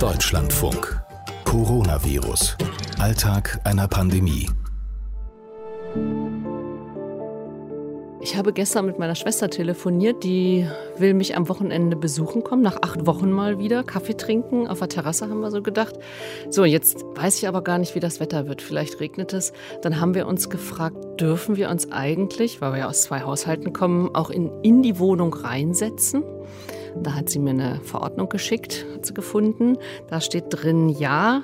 Deutschlandfunk. Coronavirus. Alltag einer Pandemie. Ich habe gestern mit meiner Schwester telefoniert, die will mich am Wochenende besuchen kommen, nach acht Wochen mal wieder, Kaffee trinken, auf der Terrasse haben wir so gedacht. So, jetzt weiß ich aber gar nicht, wie das Wetter wird. Vielleicht regnet es. Dann haben wir uns gefragt, dürfen wir uns eigentlich, weil wir ja aus zwei Haushalten kommen, auch in, in die Wohnung reinsetzen? Da hat sie mir eine Verordnung geschickt, hat sie gefunden. Da steht drin, ja,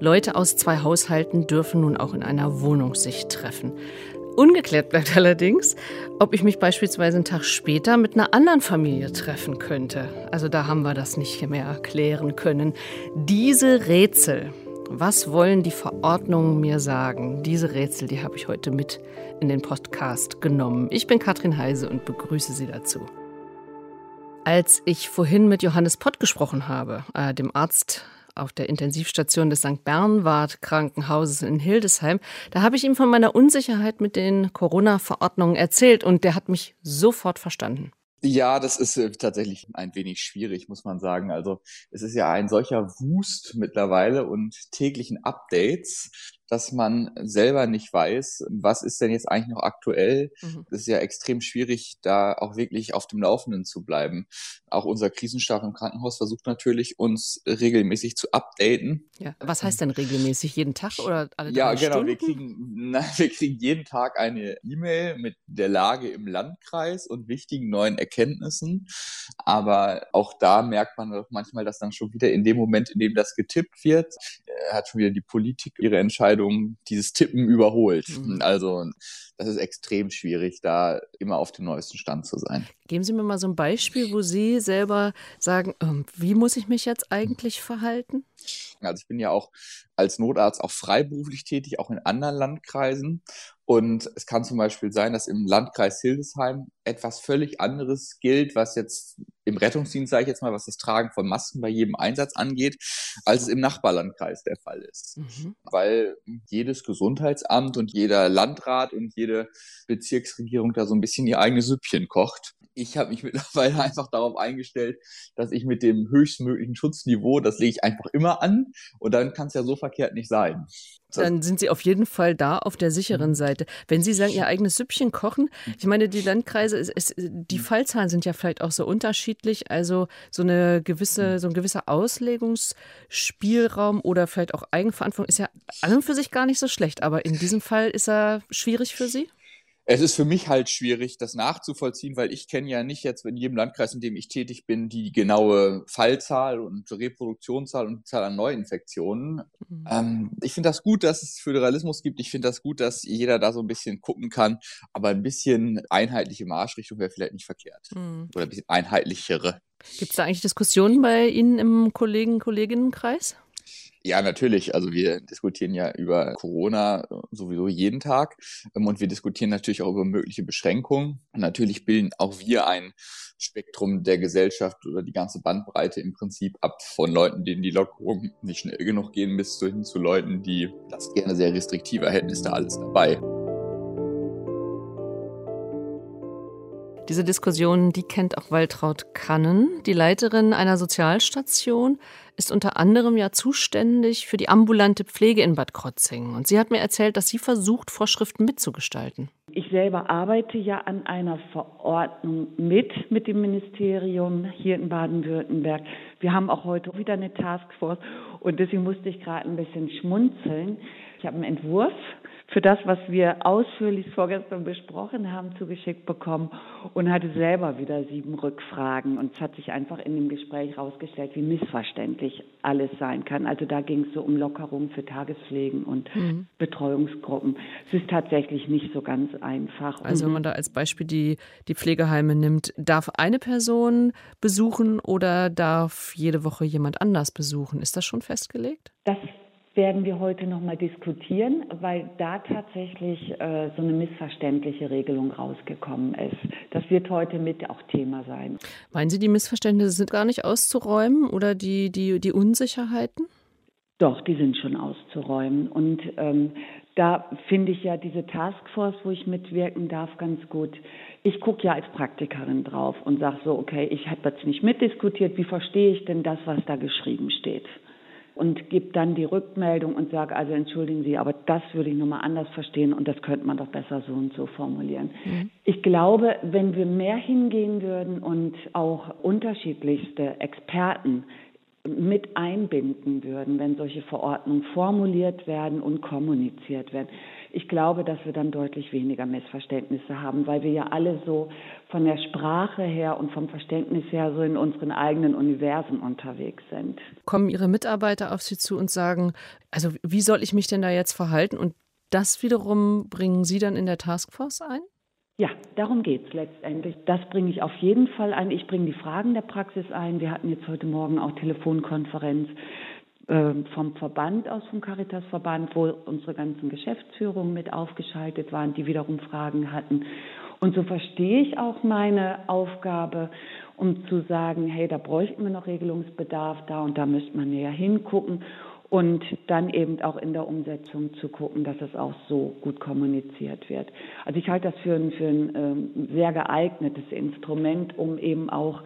Leute aus zwei Haushalten dürfen nun auch in einer Wohnung sich treffen. Ungeklärt bleibt allerdings, ob ich mich beispielsweise einen Tag später mit einer anderen Familie treffen könnte. Also da haben wir das nicht mehr klären können. Diese Rätsel, was wollen die Verordnungen mir sagen? Diese Rätsel, die habe ich heute mit in den Podcast genommen. Ich bin Katrin Heise und begrüße Sie dazu. Als ich vorhin mit Johannes Pott gesprochen habe, äh, dem Arzt auf der Intensivstation des St. Bernward Krankenhauses in Hildesheim. Da habe ich ihm von meiner Unsicherheit mit den Corona-Verordnungen erzählt und der hat mich sofort verstanden. Ja, das ist äh, tatsächlich ein wenig schwierig, muss man sagen. Also es ist ja ein solcher Wust mittlerweile und täglichen Updates, dass man selber nicht weiß, was ist denn jetzt eigentlich noch aktuell. Mhm. Es ist ja extrem schwierig, da auch wirklich auf dem Laufenden zu bleiben. Auch unser Krisenstab im Krankenhaus versucht natürlich, uns regelmäßig zu updaten. Ja. Was heißt denn regelmäßig? Jeden Tag oder alle Ja, drei genau. Stunden? Wir kriegen, na, wir kriegen jeden Tag eine E-Mail mit der Lage im Landkreis und wichtigen neuen Erkenntnissen. Aber auch da merkt man doch manchmal, dass dann schon wieder in dem Moment, in dem das getippt wird, äh, hat schon wieder die Politik ihre Entscheidung, dieses Tippen überholt. Mhm. Also das ist extrem schwierig, da immer auf dem neuesten Stand zu sein. Geben Sie mir mal so ein Beispiel, wo Sie selber sagen, ähm, wie muss ich mich jetzt eigentlich verhalten? Also ich bin ja auch als Notarzt auch freiberuflich tätig, auch in anderen Landkreisen. Und es kann zum Beispiel sein, dass im Landkreis Hildesheim etwas völlig anderes gilt, was jetzt im Rettungsdienst, sage ich jetzt mal, was das Tragen von Masken bei jedem Einsatz angeht, als es im Nachbarlandkreis der Fall ist. Mhm. Weil jedes Gesundheitsamt und jeder Landrat und jede Bezirksregierung da so ein bisschen ihr eigenes Süppchen kocht. Ich habe mich mittlerweile einfach darauf eingestellt, dass ich mit dem höchstmöglichen Schutzniveau, das lege ich einfach immer an und dann kann es ja so verkehrt nicht sein. Dann sind Sie auf jeden Fall da auf der sicheren Mhm. Seite. Wenn Sie sagen, Ihr eigenes Süppchen kochen, ich meine, die Landkreise, es, es, die Mhm. Fallzahlen sind ja vielleicht auch so unterschiedlich. Also so eine Mhm. gewisse, so ein gewisser Auslegungsspielraum oder vielleicht auch Eigenverantwortung ist ja an und für sich gar nicht so schlecht. Aber in diesem Fall ist er schwierig für Sie? Es ist für mich halt schwierig, das nachzuvollziehen, weil ich kenne ja nicht jetzt in jedem Landkreis, in dem ich tätig bin, die genaue Fallzahl und Reproduktionszahl und Zahl an Neuinfektionen. Mhm. Ähm, ich finde das gut, dass es Föderalismus gibt. Ich finde das gut, dass jeder da so ein bisschen gucken kann. Aber ein bisschen einheitliche Marschrichtung wäre vielleicht nicht verkehrt. Mhm. Oder ein bisschen einheitlichere. Gibt es da eigentlich Diskussionen bei Ihnen im Kollegen-Kolleginnenkreis? Ja, natürlich. Also wir diskutieren ja über Corona äh, sowieso jeden Tag ähm, und wir diskutieren natürlich auch über mögliche Beschränkungen. Natürlich bilden auch wir ein Spektrum der Gesellschaft oder die ganze Bandbreite im Prinzip ab von Leuten, denen die Lockerungen nicht schnell genug gehen, bis hin zu Leuten, die das gerne sehr restriktiver hätten, ist da alles dabei. Diese Diskussion, die kennt auch Waltraud Kannen. Die Leiterin einer Sozialstation ist unter anderem ja zuständig für die ambulante Pflege in Bad Krotzingen. Und sie hat mir erzählt, dass sie versucht, Vorschriften mitzugestalten. Ich selber arbeite ja an einer Verordnung mit, mit dem Ministerium hier in Baden-Württemberg. Wir haben auch heute wieder eine Taskforce und deswegen musste ich gerade ein bisschen schmunzeln. Ich habe einen Entwurf für das, was wir ausführlich vorgestern besprochen haben, zugeschickt bekommen und hatte selber wieder sieben Rückfragen. Und es hat sich einfach in dem Gespräch herausgestellt, wie missverständlich alles sein kann. Also da ging es so um Lockerungen für Tagespflegen und Mhm. Betreuungsgruppen. Es ist tatsächlich nicht so ganz einfach. Also wenn man da als Beispiel die, die Pflegeheime nimmt, darf eine Person besuchen oder darf jede Woche jemand anders besuchen? Ist das schon festgelegt? Das werden wir heute nochmal diskutieren, weil da tatsächlich äh, so eine missverständliche Regelung rausgekommen ist. Das wird heute mit auch Thema sein. Meinen Sie, die Missverständnisse sind gar nicht auszuräumen oder die, die, die Unsicherheiten? Doch, die sind schon auszuräumen. Und ähm, da finde ich ja diese Taskforce, wo ich mitwirken darf, ganz gut. Ich gucke ja als Praktikerin drauf und sage so, okay, ich habe jetzt nicht mitdiskutiert, wie verstehe ich denn das, was da geschrieben steht? Und gebe dann die Rückmeldung und sage, also entschuldigen Sie, aber das würde ich nochmal anders verstehen und das könnte man doch besser so und so formulieren. Mhm. Ich glaube, wenn wir mehr hingehen würden und auch unterschiedlichste Experten mit einbinden würden, wenn solche Verordnungen formuliert werden und kommuniziert werden. Ich glaube, dass wir dann deutlich weniger Missverständnisse haben, weil wir ja alle so von der Sprache her und vom Verständnis her so in unseren eigenen Universen unterwegs sind. Kommen Ihre Mitarbeiter auf Sie zu und sagen, also wie soll ich mich denn da jetzt verhalten? Und das wiederum bringen Sie dann in der Taskforce ein? Ja, darum geht es letztendlich. Das bringe ich auf jeden Fall ein. Ich bringe die Fragen der Praxis ein. Wir hatten jetzt heute Morgen auch Telefonkonferenz vom Verband aus, vom Caritas-Verband, wo unsere ganzen Geschäftsführungen mit aufgeschaltet waren, die wiederum Fragen hatten. Und so verstehe ich auch meine Aufgabe, um zu sagen, hey, da bräuchten wir noch Regelungsbedarf, da und da müsste man näher hingucken und dann eben auch in der Umsetzung zu gucken, dass es auch so gut kommuniziert wird. Also ich halte das für ein, für ein ähm, sehr geeignetes Instrument, um eben auch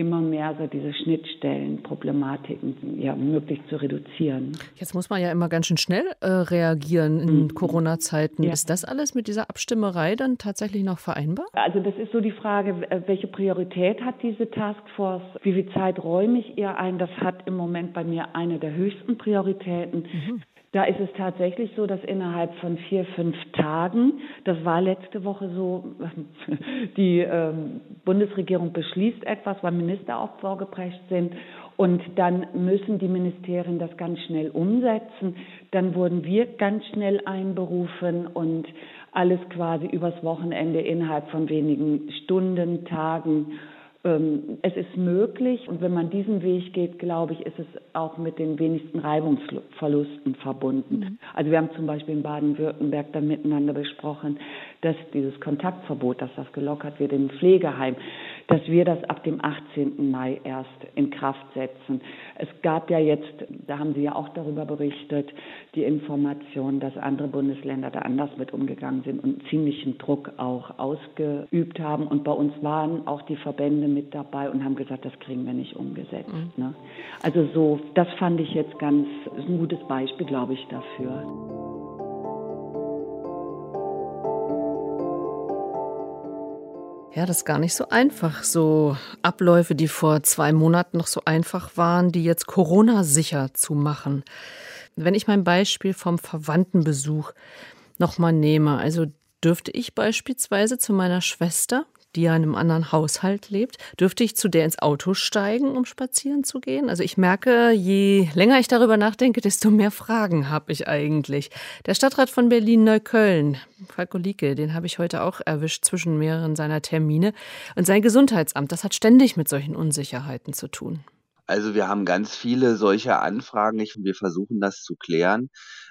immer mehr so diese Schnittstellenproblematiken ja, möglichst zu reduzieren. Jetzt muss man ja immer ganz schön schnell äh, reagieren in mhm. Corona-Zeiten. Ja. Ist das alles mit dieser Abstimmerei dann tatsächlich noch vereinbar? Also das ist so die Frage, welche Priorität hat diese Taskforce? Wie viel Zeit räume ich ihr ein? Das hat im Moment bei mir eine der höchsten Prioritäten. Mhm. Da ist es tatsächlich so, dass innerhalb von vier, fünf Tagen, das war letzte Woche so, die ähm, Bundesregierung beschließt etwas, weil Minister auch vorgeprescht sind und dann müssen die Ministerien das ganz schnell umsetzen. Dann wurden wir ganz schnell einberufen und alles quasi übers Wochenende innerhalb von wenigen Stunden, Tagen es ist möglich und wenn man diesen Weg geht, glaube ich, ist es auch mit den wenigsten Reibungsverlusten verbunden. Mhm. Also wir haben zum Beispiel in Baden-Württemberg dann miteinander besprochen, dass dieses Kontaktverbot, dass das gelockert wird im Pflegeheim, dass wir das ab dem 18. Mai erst in Kraft setzen. Es gab ja jetzt, da haben Sie ja auch darüber berichtet, die Information, dass andere Bundesländer da anders mit umgegangen sind und ziemlichen Druck auch ausgeübt haben. Und bei uns waren auch die Verbände mit dabei und haben gesagt, das kriegen wir nicht umgesetzt. Mhm. Ne? Also so, das fand ich jetzt ganz, ist ein gutes Beispiel, glaube ich, dafür. Ja, das ist gar nicht so einfach. So Abläufe, die vor zwei Monaten noch so einfach waren, die jetzt Corona-sicher zu machen. Wenn ich mein Beispiel vom Verwandtenbesuch nochmal nehme, also dürfte ich beispielsweise zu meiner Schwester, die ja in einem anderen Haushalt lebt, dürfte ich zu der ins Auto steigen, um spazieren zu gehen? Also ich merke, je länger ich darüber nachdenke, desto mehr Fragen habe ich eigentlich. Der Stadtrat von Berlin-Neukölln, Falko Lieke, den habe ich heute auch erwischt zwischen mehreren seiner Termine. Und sein Gesundheitsamt, das hat ständig mit solchen Unsicherheiten zu tun. Also wir haben ganz viele solcher Anfragen. Wir versuchen das zu klären,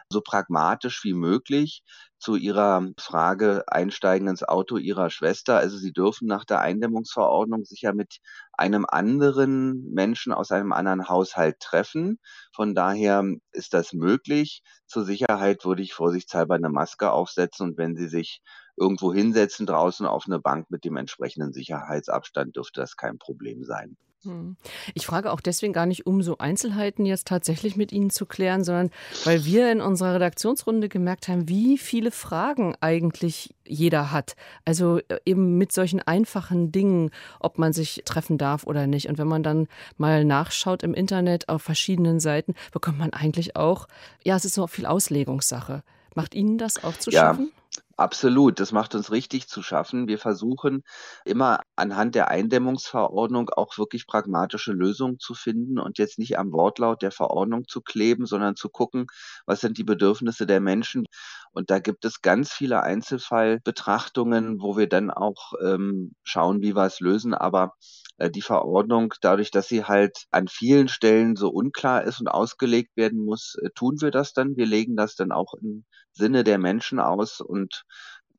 so pragmatisch wie möglich zu Ihrer Frage Einsteigen ins Auto Ihrer Schwester. Also Sie dürfen nach der Eindämmungsverordnung sich ja mit einem anderen Menschen aus einem anderen Haushalt treffen. Von daher ist das möglich. Zur Sicherheit würde ich vorsichtshalber eine Maske aufsetzen und wenn Sie sich irgendwo hinsetzen draußen auf eine Bank mit dem entsprechenden Sicherheitsabstand, dürfte das kein Problem sein. Hm. Ich frage auch deswegen gar nicht, um so Einzelheiten jetzt tatsächlich mit Ihnen zu klären, sondern weil wir in unserer Redaktionsrunde gemerkt haben, wie viele Fragen eigentlich jeder hat. Also äh, eben mit solchen einfachen Dingen, ob man sich treffen darf oder nicht. Und wenn man dann mal nachschaut im Internet auf verschiedenen Seiten, bekommt man eigentlich auch, ja, es ist so viel Auslegungssache. Macht Ihnen das auch zu schaffen? Absolut, das macht uns richtig zu schaffen. Wir versuchen immer anhand der Eindämmungsverordnung auch wirklich pragmatische Lösungen zu finden und jetzt nicht am Wortlaut der Verordnung zu kleben, sondern zu gucken, was sind die Bedürfnisse der Menschen. Und da gibt es ganz viele Einzelfallbetrachtungen, wo wir dann auch ähm, schauen, wie wir es lösen. Aber äh, die Verordnung, dadurch, dass sie halt an vielen Stellen so unklar ist und ausgelegt werden muss, äh, tun wir das dann. Wir legen das dann auch im Sinne der Menschen aus und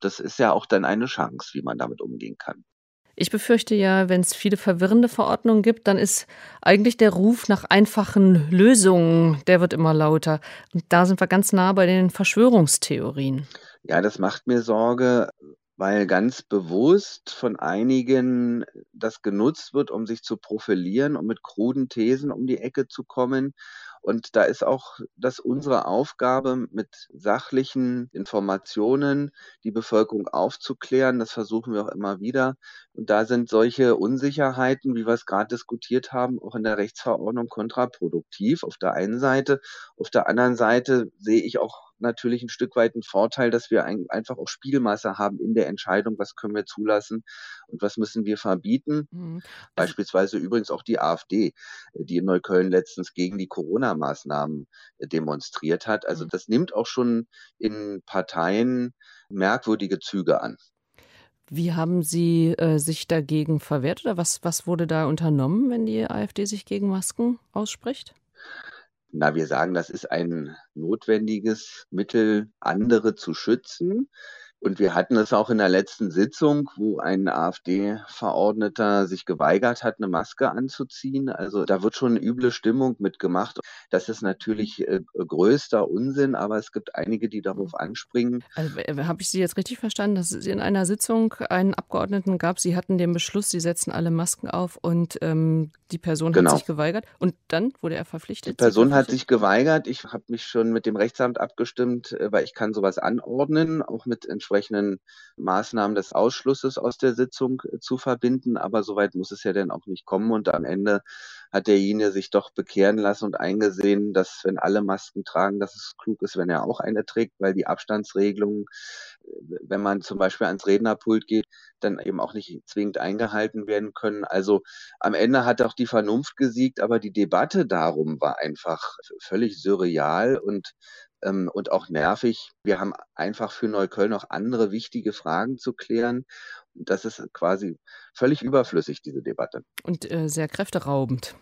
das ist ja auch dann eine Chance, wie man damit umgehen kann. Ich befürchte ja, wenn es viele verwirrende Verordnungen gibt, dann ist eigentlich der Ruf nach einfachen Lösungen, der wird immer lauter. Und da sind wir ganz nah bei den Verschwörungstheorien. Ja, das macht mir Sorge, weil ganz bewusst von einigen das genutzt wird, um sich zu profilieren, um mit kruden Thesen um die Ecke zu kommen. Und da ist auch das unsere Aufgabe, mit sachlichen Informationen die Bevölkerung aufzuklären. Das versuchen wir auch immer wieder. Und da sind solche Unsicherheiten, wie wir es gerade diskutiert haben, auch in der Rechtsverordnung kontraproduktiv auf der einen Seite. Auf der anderen Seite sehe ich auch natürlich ein Stück weit ein Vorteil, dass wir ein, einfach auch Spielmasse haben in der Entscheidung, was können wir zulassen und was müssen wir verbieten. Mhm. Also Beispielsweise übrigens auch die AfD, die in Neukölln letztens gegen die Corona-Maßnahmen äh, demonstriert hat. Also mhm. das nimmt auch schon in Parteien merkwürdige Züge an. Wie haben Sie äh, sich dagegen verwehrt oder was, was wurde da unternommen, wenn die AfD sich gegen Masken ausspricht? Na, wir sagen, das ist ein notwendiges Mittel, andere zu schützen. Und wir hatten es auch in der letzten Sitzung, wo ein AfD-Verordneter sich geweigert hat, eine Maske anzuziehen. Also da wird schon eine üble Stimmung mitgemacht. Das ist natürlich äh, größter Unsinn, aber es gibt einige, die darauf anspringen. Also, äh, Habe ich Sie jetzt richtig verstanden, dass es in einer Sitzung einen Abgeordneten gab, Sie hatten den Beschluss, Sie setzen alle Masken auf und ähm, die Person genau. hat sich geweigert und dann wurde er verpflichtet? Die Person hat sich geweigert. Ich habe mich schon mit dem Rechtsamt abgestimmt, äh, weil ich kann sowas anordnen, auch mit entsprechenden Maßnahmen des Ausschlusses aus der Sitzung äh, zu verbinden. Aber soweit muss es ja dann auch nicht kommen. Und am Ende hat derjenige sich doch bekehren lassen und eingesehen, dass wenn alle Masken tragen, dass es klug ist, wenn er auch eine trägt, weil die Abstandsregelungen, äh, wenn man zum Beispiel ans Rednerpult geht, dann eben auch nicht zwingend eingehalten werden können. Also am Ende hat auch die Vernunft gesiegt, aber die Debatte darum war einfach völlig surreal und ähm, und auch nervig. Wir haben einfach für Neukölln noch andere wichtige Fragen zu klären. Das ist quasi völlig überflüssig, diese Debatte. Und äh, sehr kräfteraubend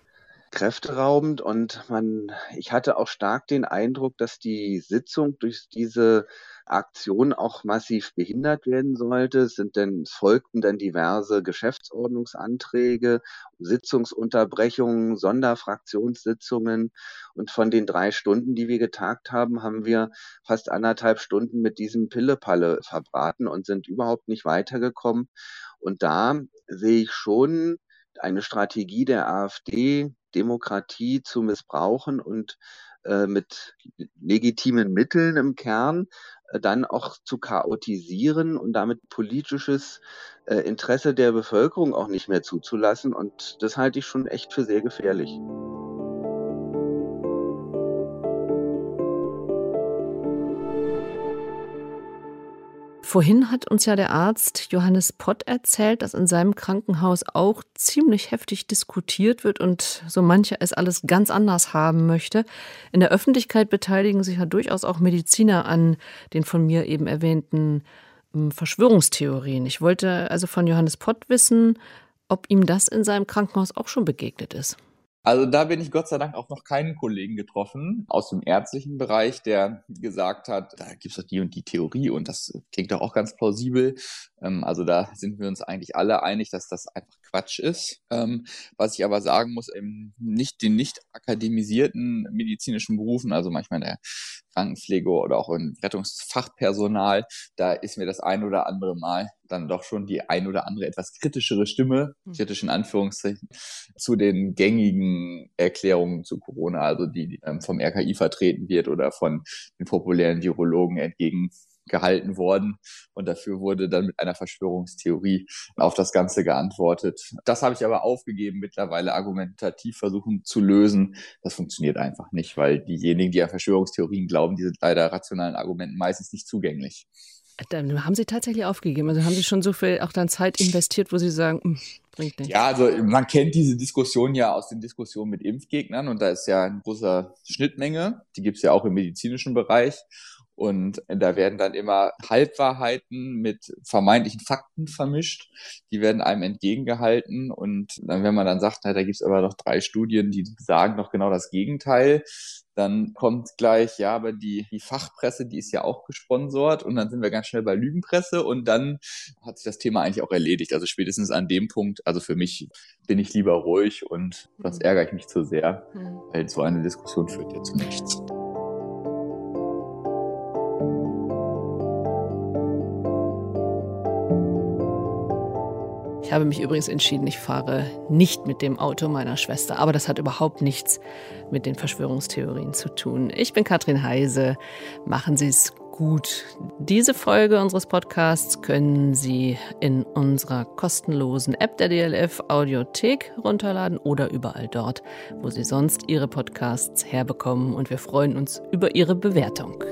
kräfteraubend und man, ich hatte auch stark den Eindruck, dass die Sitzung durch diese Aktion auch massiv behindert werden sollte. Es sind denn, es folgten dann diverse Geschäftsordnungsanträge, Sitzungsunterbrechungen, Sonderfraktionssitzungen. Und von den drei Stunden, die wir getagt haben, haben wir fast anderthalb Stunden mit diesem Pillepalle verbraten und sind überhaupt nicht weitergekommen. Und da sehe ich schon eine Strategie der AfD, Demokratie zu missbrauchen und äh, mit legitimen Mitteln im Kern äh, dann auch zu chaotisieren und damit politisches äh, Interesse der Bevölkerung auch nicht mehr zuzulassen. Und das halte ich schon echt für sehr gefährlich. Vorhin hat uns ja der Arzt Johannes Pott erzählt, dass in seinem Krankenhaus auch ziemlich heftig diskutiert wird und so mancher es alles ganz anders haben möchte. In der Öffentlichkeit beteiligen sich ja durchaus auch Mediziner an den von mir eben erwähnten hm, Verschwörungstheorien. Ich wollte also von Johannes Pott wissen, ob ihm das in seinem Krankenhaus auch schon begegnet ist. Also da bin ich Gott sei Dank auch noch keinen Kollegen getroffen aus dem ärztlichen Bereich, der gesagt hat, da gibt es doch die und die Theorie und das klingt doch auch ganz plausibel. Ähm, also da sind wir uns eigentlich alle einig, dass das einfach Quatsch ist. Ähm, was ich aber sagen muss, eben nicht den nicht akademisierten medizinischen Berufen, also manchmal in der Krankenpflege oder auch in Rettungsfachpersonal, da ist mir das ein oder andere Mal dann doch schon die ein oder andere etwas kritischere Stimme, hm. kritisch in Anführungszeichen, zu den gängigen Erklärungen zu Corona, also die ähm, vom RKI vertreten wird oder von den populären Virologen entgegen gehalten worden. Und dafür wurde dann mit einer Verschwörungstheorie auf das Ganze geantwortet. Das habe ich aber aufgegeben, mittlerweile argumentativ versuchen zu lösen. Das funktioniert einfach nicht, weil diejenigen, die an Verschwörungstheorien glauben, die sind leider rationalen Argumenten meistens nicht zugänglich. Dann haben Sie tatsächlich aufgegeben. Also haben Sie schon so viel auch dann Zeit investiert, wo Sie sagen, hm, bringt nichts. Ja, also man kennt diese Diskussion ja aus den Diskussionen mit Impfgegnern und da ist ja eine große Schnittmenge. Die gibt es ja auch im medizinischen Bereich. Und da werden dann immer Halbwahrheiten mit vermeintlichen Fakten vermischt. Die werden einem entgegengehalten. Und dann, wenn man dann sagt, na, da gibt es aber doch drei Studien, die sagen doch genau das Gegenteil, dann kommt gleich, ja, aber die, die Fachpresse, die ist ja auch gesponsort und dann sind wir ganz schnell bei Lügenpresse und dann hat sich das Thema eigentlich auch erledigt. Also spätestens an dem Punkt, also für mich bin ich lieber ruhig und das mhm. ärgere ich mich zu sehr, mhm. weil so eine Diskussion führt ja zu nichts. Ich habe mich übrigens entschieden, ich fahre nicht mit dem Auto meiner Schwester, aber das hat überhaupt nichts mit den Verschwörungstheorien zu tun. Ich bin Katrin Heise. Machen Sie es gut. Diese Folge unseres Podcasts können Sie in unserer kostenlosen App der DLF Audiothek runterladen oder überall dort, wo Sie sonst Ihre Podcasts herbekommen. Und wir freuen uns über Ihre Bewertung.